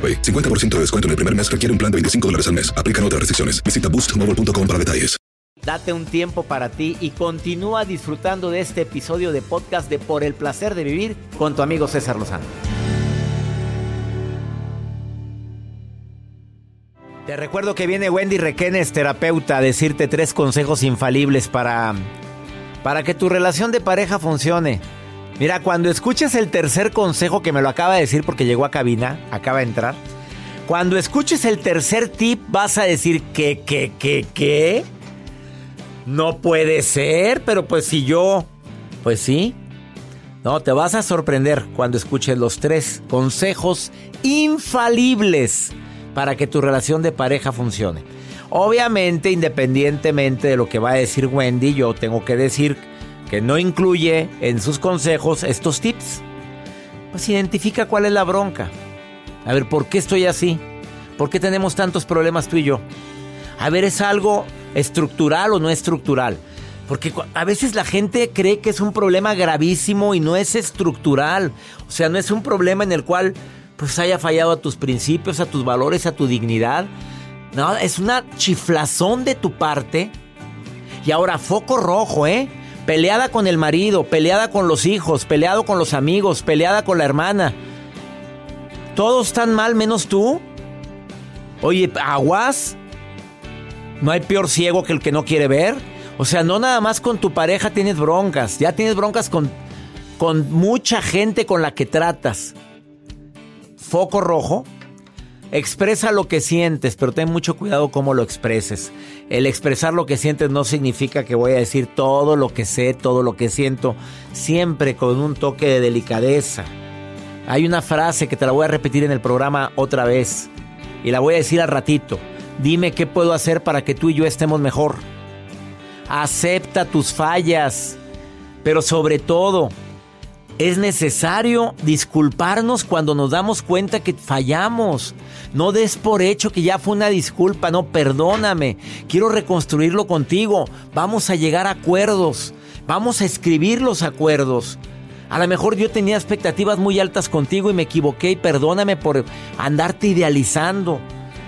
AroPay. 50% de descuento en el primer mes requiere un plan de 25 dólares al mes. Aplican otras restricciones. Visita boostmobile.com para detalles. Date un tiempo para ti y continúa disfrutando de este episodio de podcast de Por el placer de vivir con tu amigo César Lozano. Te recuerdo que viene Wendy Requenes, terapeuta, a decirte tres consejos infalibles para, para que tu relación de pareja funcione. Mira, cuando escuches el tercer consejo que me lo acaba de decir porque llegó a cabina, acaba de entrar. Cuando escuches el tercer tip vas a decir que, que, que, que. No puede ser, pero pues si yo... Pues sí. No, te vas a sorprender cuando escuches los tres consejos infalibles para que tu relación de pareja funcione. Obviamente, independientemente de lo que va a decir Wendy, yo tengo que decir que no incluye en sus consejos estos tips. Pues identifica cuál es la bronca. A ver, ¿por qué estoy así? ¿Por qué tenemos tantos problemas tú y yo? A ver, ¿es algo estructural o no estructural? Porque a veces la gente cree que es un problema gravísimo y no es estructural. O sea, no es un problema en el cual pues haya fallado a tus principios, a tus valores, a tu dignidad. No, es una chiflazón de tu parte. Y ahora, foco rojo, ¿eh? Peleada con el marido, peleada con los hijos, peleado con los amigos, peleada con la hermana. ¿Todos están mal menos tú? Oye, aguas. ¿No hay peor ciego que el que no quiere ver? O sea, no nada más con tu pareja tienes broncas, ya tienes broncas con, con mucha gente con la que tratas. Foco rojo. Expresa lo que sientes, pero ten mucho cuidado cómo lo expreses. El expresar lo que sientes no significa que voy a decir todo lo que sé, todo lo que siento, siempre con un toque de delicadeza. Hay una frase que te la voy a repetir en el programa otra vez y la voy a decir al ratito. Dime qué puedo hacer para que tú y yo estemos mejor. Acepta tus fallas, pero sobre todo, es necesario disculparnos cuando nos damos cuenta que fallamos. No des por hecho que ya fue una disculpa, no, perdóname. Quiero reconstruirlo contigo. Vamos a llegar a acuerdos. Vamos a escribir los acuerdos. A lo mejor yo tenía expectativas muy altas contigo y me equivoqué y perdóname por andarte idealizando.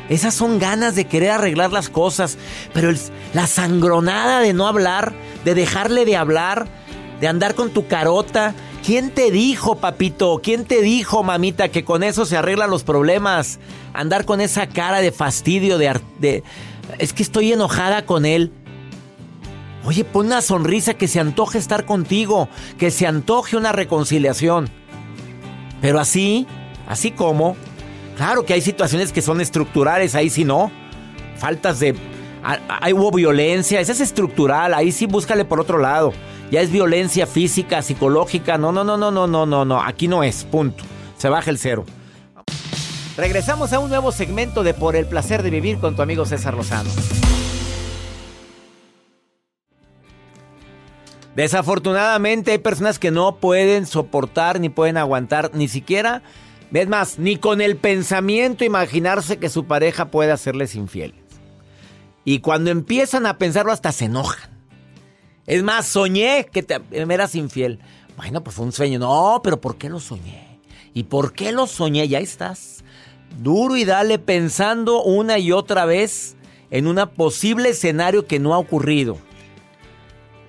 Esas son ganas de querer arreglar las cosas, pero la sangronada de no hablar, de dejarle de hablar, de andar con tu carota. ¿Quién te dijo, papito? ¿Quién te dijo, mamita, que con eso se arreglan los problemas? Andar con esa cara de fastidio, de, de es que estoy enojada con él. Oye, pon una sonrisa que se antoje estar contigo, que se antoje una reconciliación. Pero así, así como, claro que hay situaciones que son estructurales, ahí sí no. Faltas de... Ahí hubo violencia, esa es estructural, ahí sí búscale por otro lado ya es violencia física, psicológica. No, no, no, no, no, no, no, no. Aquí no es, punto. Se baja el cero. Regresamos a un nuevo segmento de Por el placer de vivir con tu amigo César Lozano. Desafortunadamente hay personas que no pueden soportar ni pueden aguantar ni siquiera, es más, ni con el pensamiento imaginarse que su pareja puede hacerles infieles. Y cuando empiezan a pensarlo hasta se enojan. Es más, soñé que te, me eras infiel. Bueno, pues fue un sueño. No, pero ¿por qué lo soñé? ¿Y por qué lo soñé? Ya estás. Duro y dale pensando una y otra vez en un posible escenario que no ha ocurrido.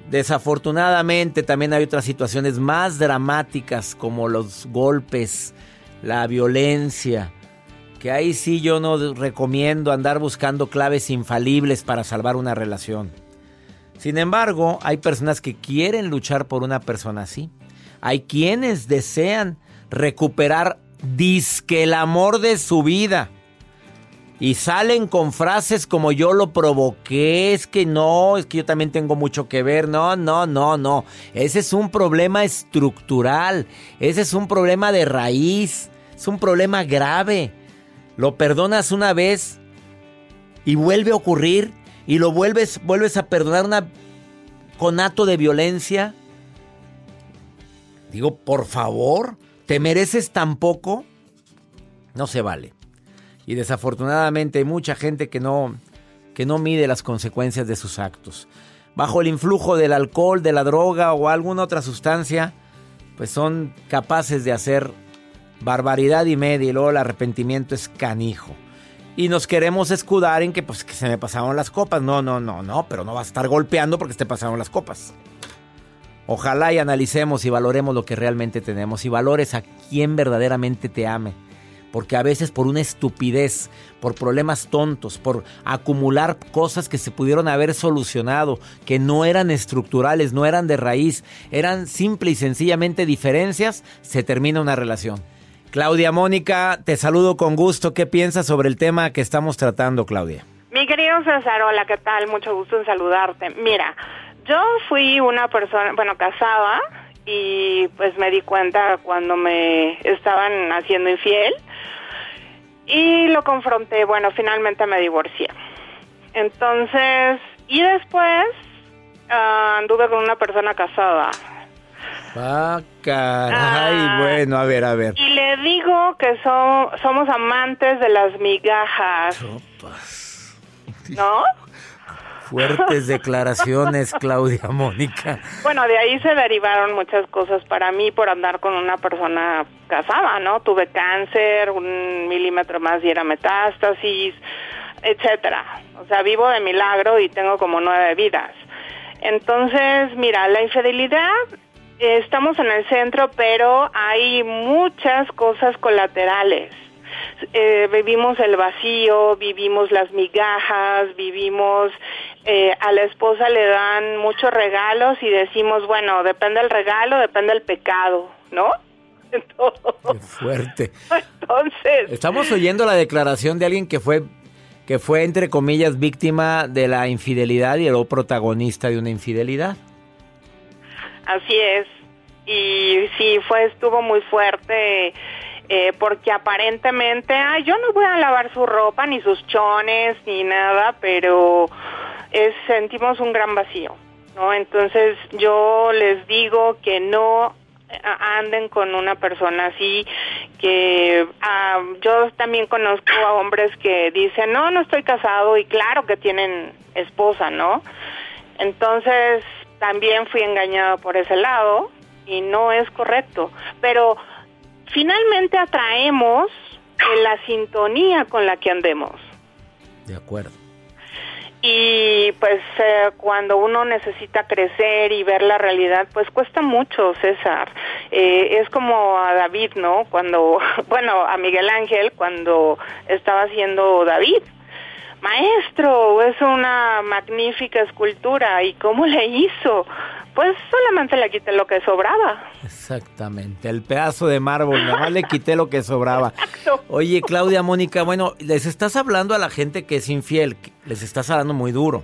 Desafortunadamente también hay otras situaciones más dramáticas como los golpes, la violencia, que ahí sí yo no recomiendo andar buscando claves infalibles para salvar una relación. Sin embargo, hay personas que quieren luchar por una persona así. Hay quienes desean recuperar disque el amor de su vida. Y salen con frases como yo lo provoqué, es que no, es que yo también tengo mucho que ver. No, no, no, no. Ese es un problema estructural. Ese es un problema de raíz. Es un problema grave. Lo perdonas una vez y vuelve a ocurrir y lo vuelves, vuelves a perdonar una conato de violencia. Digo, por favor, ¿te mereces tan poco? No se vale. Y desafortunadamente hay mucha gente que no, que no mide las consecuencias de sus actos. Bajo el influjo del alcohol, de la droga o alguna otra sustancia, pues son capaces de hacer barbaridad y media y luego el arrepentimiento es canijo. Y nos queremos escudar en que pues que se me pasaron las copas. No, no, no, no, pero no vas a estar golpeando porque te pasaron las copas. Ojalá y analicemos y valoremos lo que realmente tenemos y valores a quien verdaderamente te ame porque a veces por una estupidez, por problemas tontos, por acumular cosas que se pudieron haber solucionado, que no eran estructurales, no eran de raíz, eran simple y sencillamente diferencias, se termina una relación. Claudia Mónica, te saludo con gusto. ¿Qué piensas sobre el tema que estamos tratando, Claudia? Mi querido César, hola, ¿qué tal? Mucho gusto en saludarte. Mira, yo fui una persona, bueno, casada y pues me di cuenta cuando me estaban haciendo infiel y lo confronté, bueno, finalmente me divorcié. Entonces, y después ah, anduve con una persona casada. Ah, caray, ah, bueno, a ver, a ver. Y le digo que somos amantes de las migajas. ¿No? Fuertes declaraciones, Claudia Mónica. Bueno, de ahí se derivaron muchas cosas para mí por andar con una persona casada, ¿no? Tuve cáncer, un milímetro más y era metástasis, etcétera. O sea, vivo de milagro y tengo como nueve vidas. Entonces, mira, la infidelidad estamos en el centro, pero hay muchas cosas colaterales. Eh, vivimos el vacío, vivimos las migajas, vivimos eh, a la esposa le dan muchos regalos y decimos, bueno, depende del regalo, depende del pecado, ¿no? Qué fuerte. Entonces. Estamos oyendo la declaración de alguien que fue, que fue, entre comillas, víctima de la infidelidad y el protagonista de una infidelidad. Así es. Y sí, fue, estuvo muy fuerte. Eh, porque aparentemente, ay, yo no voy a lavar su ropa, ni sus chones, ni nada, pero es, sentimos un gran vacío, ¿no? Entonces yo les digo que no anden con una persona así que ah, yo también conozco a hombres que dicen no no estoy casado y claro que tienen esposa no entonces también fui engañado por ese lado y no es correcto pero finalmente atraemos la sintonía con la que andemos de acuerdo y pues eh, cuando uno necesita crecer y ver la realidad, pues cuesta mucho, César. Eh, es como a David, ¿no? Cuando, bueno, a Miguel Ángel cuando estaba haciendo David. Maestro, es una magnífica escultura. ¿Y cómo le hizo? Pues solamente le quité lo que sobraba. Exactamente, el pedazo de mármol, nada más le quité lo que sobraba. Oye, Claudia, Mónica, bueno, les estás hablando a la gente que es infiel, les estás hablando muy duro.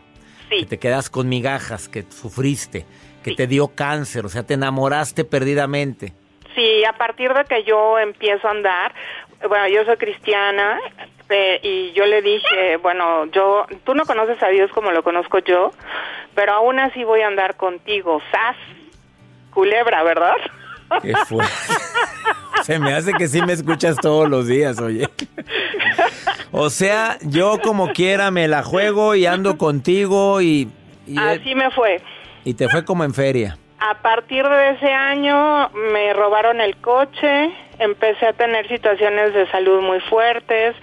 Sí. Que te quedas con migajas, que sufriste, que te dio cáncer, o sea, te enamoraste perdidamente. Sí, a partir de que yo empiezo a andar, bueno, yo soy cristiana, y yo le dije, bueno, yo, tú no conoces a Dios como lo conozco yo, pero aún así voy a andar contigo, sas, culebra, ¿verdad? Qué fue. Se me hace que sí me escuchas todos los días, oye. O sea, yo como quiera me la juego y ando contigo y... Así me fue. Y te fue como en feria. A partir de ese año me robaron el coche, empecé a tener situaciones de salud muy fuertes,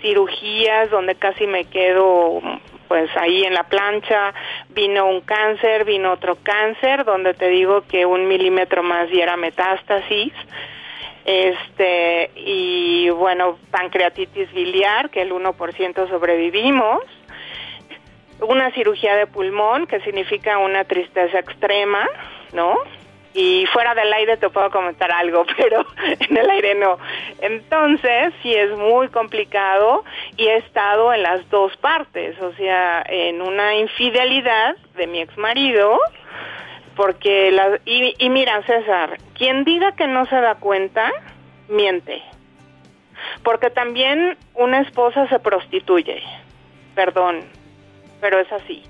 cirugías donde casi me quedo pues ahí en la plancha, vino un cáncer, vino otro cáncer, donde te digo que un milímetro más y era metástasis. Este, y bueno, pancreatitis biliar, que el 1% sobrevivimos. Una cirugía de pulmón, que significa una tristeza extrema, ¿no? Y fuera del aire te puedo comentar algo, pero en el aire no. Entonces, sí es muy complicado y he estado en las dos partes, o sea, en una infidelidad de mi ex marido, porque la, y, y mira, César, quien diga que no se da cuenta, miente. Porque también una esposa se prostituye. Perdón, pero es así.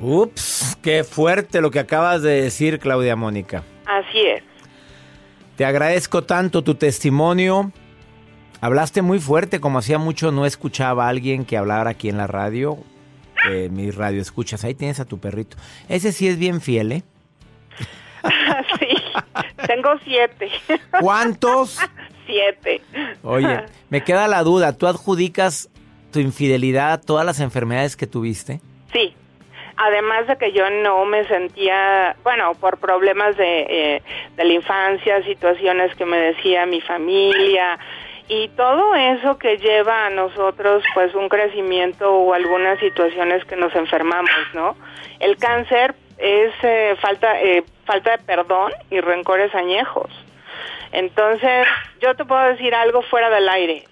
Ups, qué fuerte lo que acabas de decir, Claudia Mónica. Así es. Te agradezco tanto tu testimonio. Hablaste muy fuerte, como hacía mucho no escuchaba a alguien que hablara aquí en la radio. Eh, mi radio escuchas, ahí tienes a tu perrito. Ese sí es bien fiel, ¿eh? sí, tengo siete. ¿Cuántos? siete. Oye, me queda la duda, ¿tú adjudicas tu infidelidad a todas las enfermedades que tuviste? Sí, además de que yo no me sentía, bueno, por problemas de, eh, de la infancia, situaciones que me decía mi familia y todo eso que lleva a nosotros pues un crecimiento o algunas situaciones que nos enfermamos, ¿no? El cáncer es eh, falta eh, falta de perdón y rencores añejos. Entonces, yo te puedo decir algo fuera del aire.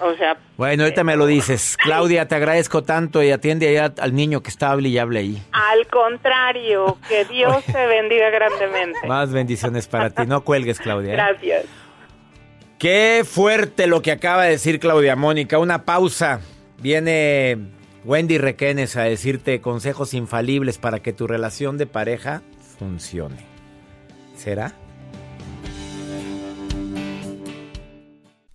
O sea, bueno, ahorita me lo dices. Claudia, te agradezco tanto y atiende allá al niño que está hable y hable ahí. Al contrario, que Dios te bendiga grandemente. Más bendiciones para ti. No cuelgues, Claudia. ¿eh? Gracias. Qué fuerte lo que acaba de decir Claudia Mónica. Una pausa. Viene Wendy Requenes a decirte consejos infalibles para que tu relación de pareja funcione. ¿Será?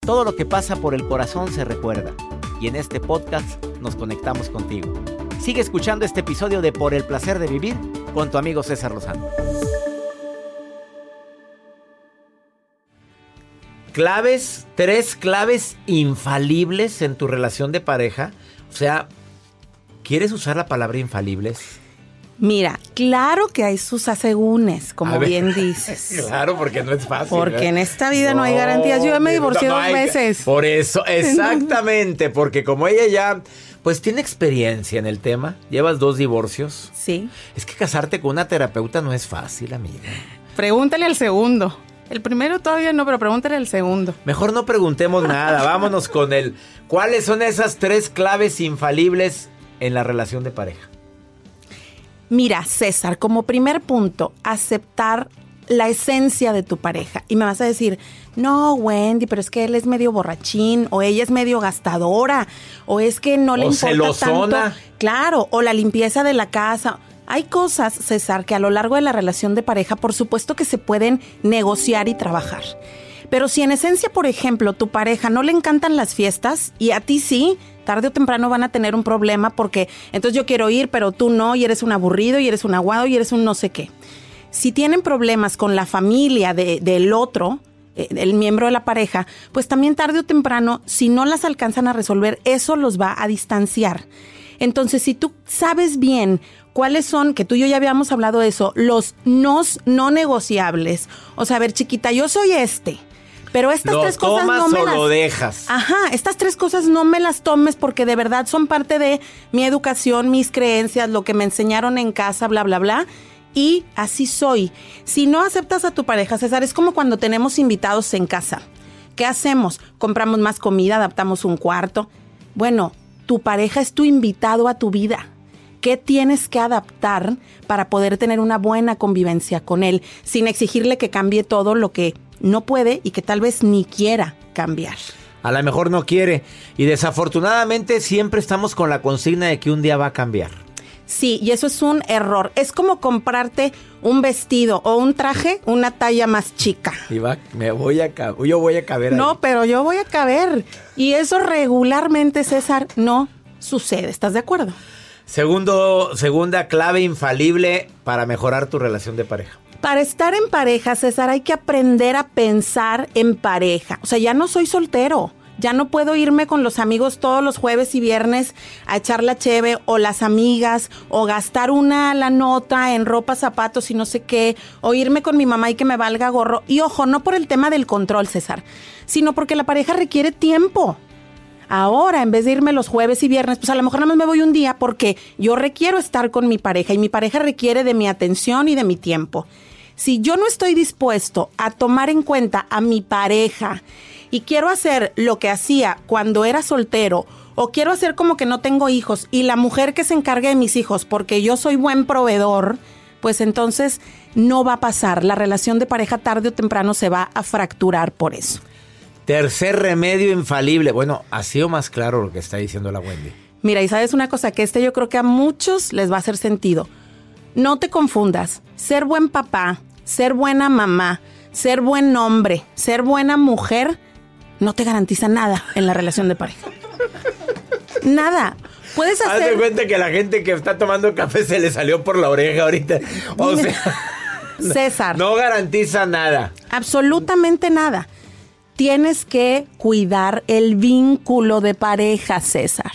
Todo lo que pasa por el corazón se recuerda. Y en este podcast nos conectamos contigo. Sigue escuchando este episodio de Por el placer de vivir con tu amigo César Lozano. Claves, tres claves infalibles en tu relación de pareja. O sea, ¿quieres usar la palabra infalibles? Mira, claro que hay sus asegúnes, como bien dices. claro, porque no es fácil. Porque en esta vida no, hay garantías. Yo ya me divorcié dos veces. Por eso, exactamente, porque como ella ya, pues tiene experiencia en el tema, llevas dos divorcios. Sí. Es que casarte con una terapeuta no es fácil, amiga. Pregúntale al segundo. El primero todavía no, pero pregúntale al segundo. Mejor no preguntemos nada, vámonos con él. ¿Cuáles son esas tres claves infalibles en la relación de pareja? Mira, César, como primer punto, aceptar la esencia de tu pareja. Y me vas a decir, no, Wendy, pero es que él es medio borrachín, o ella es medio gastadora, o es que no le O importa celosona. tanto. Claro, o la limpieza de la casa. Hay cosas, César, que a lo largo de la relación de pareja, por supuesto que se pueden negociar y trabajar. Pero si en esencia, por ejemplo, tu pareja no le encantan las fiestas y a ti sí, tarde o temprano van a tener un problema porque entonces yo quiero ir, pero tú no, y eres un aburrido, y eres un aguado, y eres un no sé qué. Si tienen problemas con la familia de- del otro, eh, el miembro de la pareja, pues también tarde o temprano, si no las alcanzan a resolver, eso los va a distanciar. Entonces, si tú sabes bien cuáles son, que tú y yo ya habíamos hablado de eso, los nos no negociables. O sea, a ver, chiquita, yo soy este. Pero estas ¿Lo tres cosas tomas no me o las lo dejas? Ajá, estas tres cosas no me las tomes porque de verdad son parte de mi educación, mis creencias, lo que me enseñaron en casa, bla, bla, bla. y así soy. Si no aceptas a tu pareja, César, es como cuando tenemos invitados en casa. ¿Qué hacemos? Compramos más comida, adaptamos un cuarto. Bueno, tu pareja es tu invitado a tu vida. ¿Qué tienes que adaptar para poder tener una buena convivencia con él sin exigirle que cambie todo lo que no puede y que tal vez ni quiera cambiar? A lo mejor no quiere. Y desafortunadamente siempre estamos con la consigna de que un día va a cambiar. Sí, y eso es un error. Es como comprarte un vestido o un traje una talla más chica. Y va, me voy a yo voy a caber. No, pero yo voy a caber. Y eso regularmente, César, no sucede. ¿Estás de acuerdo? Segundo, segunda clave infalible para mejorar tu relación de pareja. Para estar en pareja, César, hay que aprender a pensar en pareja. O sea, ya no soy soltero. Ya no puedo irme con los amigos todos los jueves y viernes a echar la cheve o las amigas o gastar una la nota en ropa, zapatos y no sé qué, o irme con mi mamá y que me valga gorro. Y ojo, no por el tema del control, César, sino porque la pareja requiere tiempo. Ahora, en vez de irme los jueves y viernes, pues a lo mejor nada más me voy un día porque yo requiero estar con mi pareja y mi pareja requiere de mi atención y de mi tiempo. Si yo no estoy dispuesto a tomar en cuenta a mi pareja y quiero hacer lo que hacía cuando era soltero o quiero hacer como que no tengo hijos y la mujer que se encargue de mis hijos porque yo soy buen proveedor, pues entonces no va a pasar. La relación de pareja tarde o temprano se va a fracturar por eso. Tercer remedio infalible. Bueno, ha sido más claro lo que está diciendo la Wendy. Mira, y sabes una cosa, que este yo creo que a muchos les va a hacer sentido. No te confundas. Ser buen papá, ser buena mamá, ser buen hombre, ser buena mujer no te garantiza nada en la relación de pareja. Nada. Puedes hacer. Haz de cuenta que la gente que está tomando café se le salió por la oreja ahorita. O sea. César. No garantiza nada. Absolutamente nada. Tienes que cuidar el vínculo de pareja, César.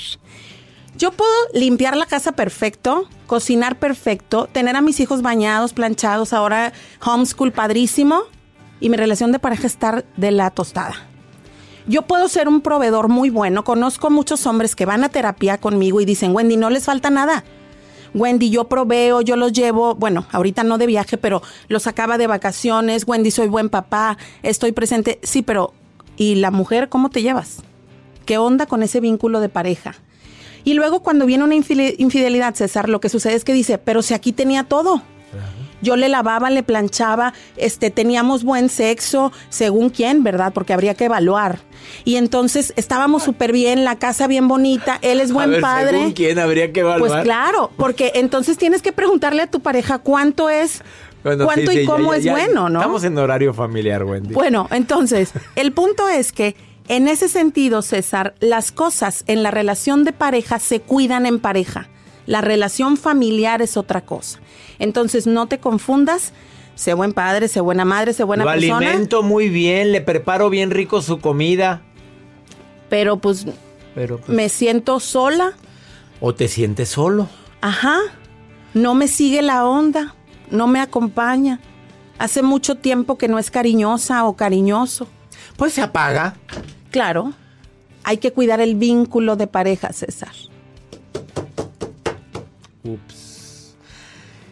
Yo puedo limpiar la casa perfecto, cocinar perfecto, tener a mis hijos bañados, planchados, ahora homeschool padrísimo y mi relación de pareja estar de la tostada. Yo puedo ser un proveedor muy bueno. Conozco muchos hombres que van a terapia conmigo y dicen, Wendy, no les falta nada. Wendy, yo proveo, yo los llevo, bueno, ahorita no de viaje, pero los acaba de vacaciones. Wendy, soy buen papá, estoy presente. Sí, pero ¿y la mujer cómo te llevas? ¿Qué onda con ese vínculo de pareja? Y luego cuando viene una infidelidad, César, lo que sucede es que dice, pero si aquí tenía todo yo le lavaba, le planchaba, este, teníamos buen sexo, según quién, ¿verdad? Porque habría que evaluar. Y entonces estábamos súper bien, la casa bien bonita, él es buen padre. ¿Según quién habría que evaluar? Pues claro, porque entonces tienes que preguntarle a tu pareja cuánto es cuánto y cómo es bueno, ¿no? Estamos en horario familiar, Wendy. Bueno, entonces, el punto es que en ese sentido, César, las cosas en la relación de pareja se cuidan en pareja. La relación familiar es otra cosa. Entonces, no te confundas. Sé buen padre, sé buena madre, sé buena Lo persona. alimento muy bien, le preparo bien rico su comida. Pero pues, Pero, pues, me siento sola. ¿O te sientes solo? Ajá. No me sigue la onda, no me acompaña. Hace mucho tiempo que no es cariñosa o cariñoso. Pues se apaga. Claro. Hay que cuidar el vínculo de pareja, César. Ups.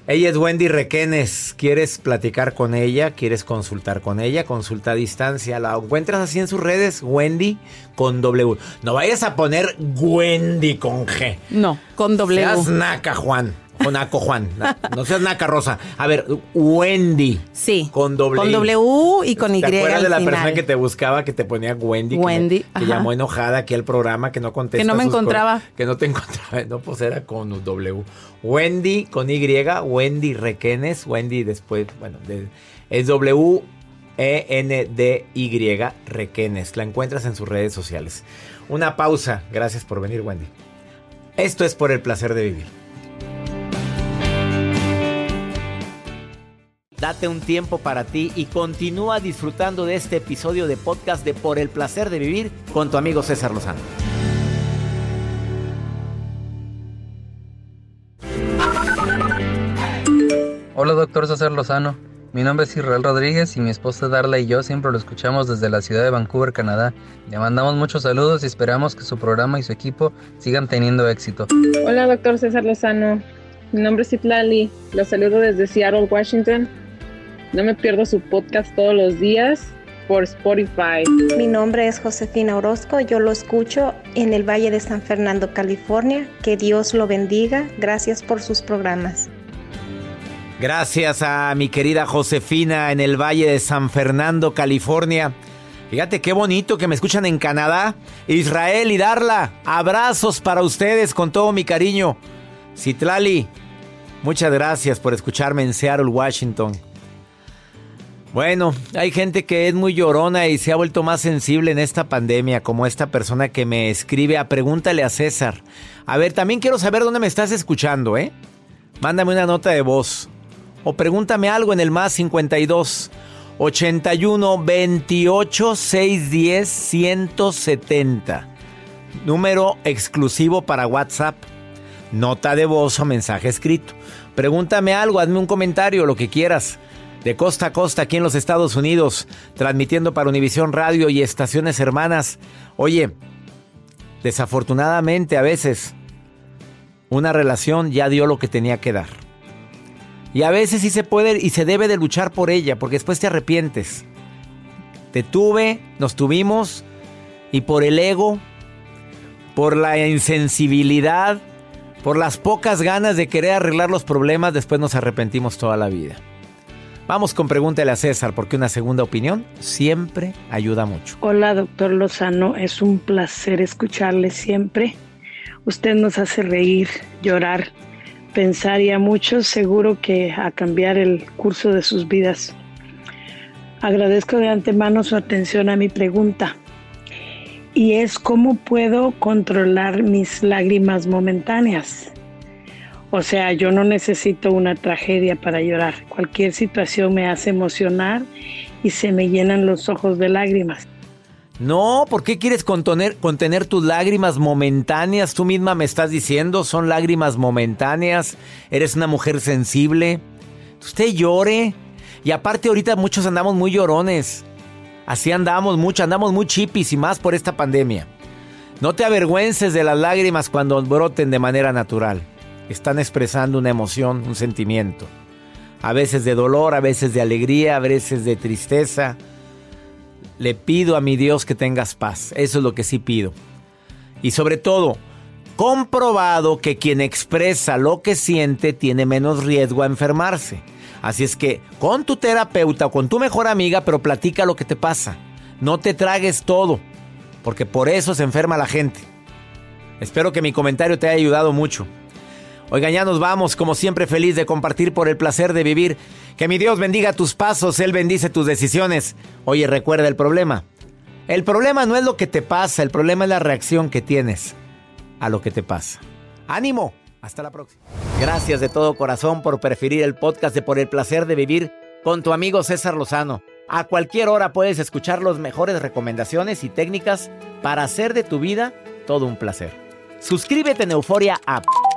Ella es Wendy Requenes. ¿Quieres platicar con ella? ¿Quieres consultar con ella? Consulta a distancia. La encuentras así en sus redes, Wendy con W. No vayas a poner Wendy con G. No, con W. Seas naca, Juan. Con Aco Juan. No seas naca rosa. A ver, Wendy. Sí. Con W. Con W y con Y. ¿Te acuerdas de la persona que te buscaba, que te ponía Wendy? Wendy. Que, llamó enojada aquí al programa, que no contestaba. Que no me encontraba. Que no te encontraba. No, pues era con W. Wendy con Y. Wendy Requenes. Wendy después, bueno, es W. E-N-D-Y Requenes. La encuentras en sus redes sociales. Una pausa. Gracias por venir, Wendy. Esto es por el placer de vivir. Date un tiempo para ti y continúa disfrutando de este episodio de podcast de Por el placer de vivir con tu amigo César Lozano. Hola doctor César Lozano, mi nombre es Israel Rodríguez y mi esposa Darla y yo siempre lo escuchamos desde la ciudad de Vancouver, Canadá. Le mandamos muchos saludos y esperamos que su programa y su equipo sigan teniendo éxito. Hola doctor César Lozano, Mi nombre es Citlali. Los saludo desde Seattle, Washington. No me pierdo su podcast todos los días por Spotify. Mi nombre es Josefina Orozco. Yo lo escucho en el Valle de San Fernando, California. Que Dios lo bendiga. Gracias por sus programas. Gracias a mi querida Josefina en el Valle de San Fernando, California. Fíjate qué bonito que me escuchan en Canadá, Israel y Darla. Abrazos para ustedes con todo mi cariño. Citlali, muchas gracias por escucharme en Seattle, Washington. Bueno, hay gente que es muy llorona y se ha vuelto más sensible en esta pandemia, como esta persona que me escribe a Pregúntale a César. A ver, también quiero saber dónde me estás escuchando, ¿eh? Mándame una nota de voz o pregúntame algo en el más 52 81 28 610 170. Número exclusivo para WhatsApp. Nota de voz o mensaje escrito. Pregúntame algo, hazme un comentario, lo que quieras. De costa a costa aquí en los Estados Unidos, transmitiendo para Univisión Radio y estaciones hermanas. Oye, desafortunadamente a veces una relación ya dio lo que tenía que dar. Y a veces sí se puede y se debe de luchar por ella, porque después te arrepientes. Te tuve, nos tuvimos, y por el ego, por la insensibilidad, por las pocas ganas de querer arreglar los problemas, después nos arrepentimos toda la vida. Vamos con pregúntale a César, porque una segunda opinión siempre ayuda mucho. Hola, doctor Lozano, es un placer escucharle siempre. Usted nos hace reír, llorar pensar y a muchos seguro que a cambiar el curso de sus vidas. Agradezco de antemano su atención a mi pregunta y es cómo puedo controlar mis lágrimas momentáneas. O sea, yo no necesito una tragedia para llorar. Cualquier situación me hace emocionar y se me llenan los ojos de lágrimas. No, ¿por qué quieres contener, contener tus lágrimas momentáneas? Tú misma me estás diciendo, son lágrimas momentáneas. Eres una mujer sensible. Usted llore. Y aparte ahorita muchos andamos muy llorones. Así andamos mucho, andamos muy chipis y más por esta pandemia. No te avergüences de las lágrimas cuando broten de manera natural. Están expresando una emoción, un sentimiento. A veces de dolor, a veces de alegría, a veces de tristeza le pido a mi Dios que tengas paz. Eso es lo que sí pido. Y sobre todo, comprobado que quien expresa lo que siente tiene menos riesgo a enfermarse. Así es que con tu terapeuta o con tu mejor amiga, pero platica lo que te pasa. No te tragues todo, porque por eso se enferma la gente. Espero que mi comentario te haya ayudado mucho. Oigan, ya nos vamos, como siempre feliz de compartir por el placer de vivir. Que mi Dios bendiga tus pasos, Él bendice tus decisiones. Oye, recuerda el problema. El problema no es lo que te pasa, el problema es la reacción que tienes a lo que te pasa. ¡Ánimo! Hasta la próxima. Gracias de todo corazón por preferir el podcast de Por el placer de vivir con tu amigo César Lozano. A cualquier hora puedes escuchar las mejores recomendaciones y técnicas para hacer de tu vida todo un placer. Suscríbete en Euforia App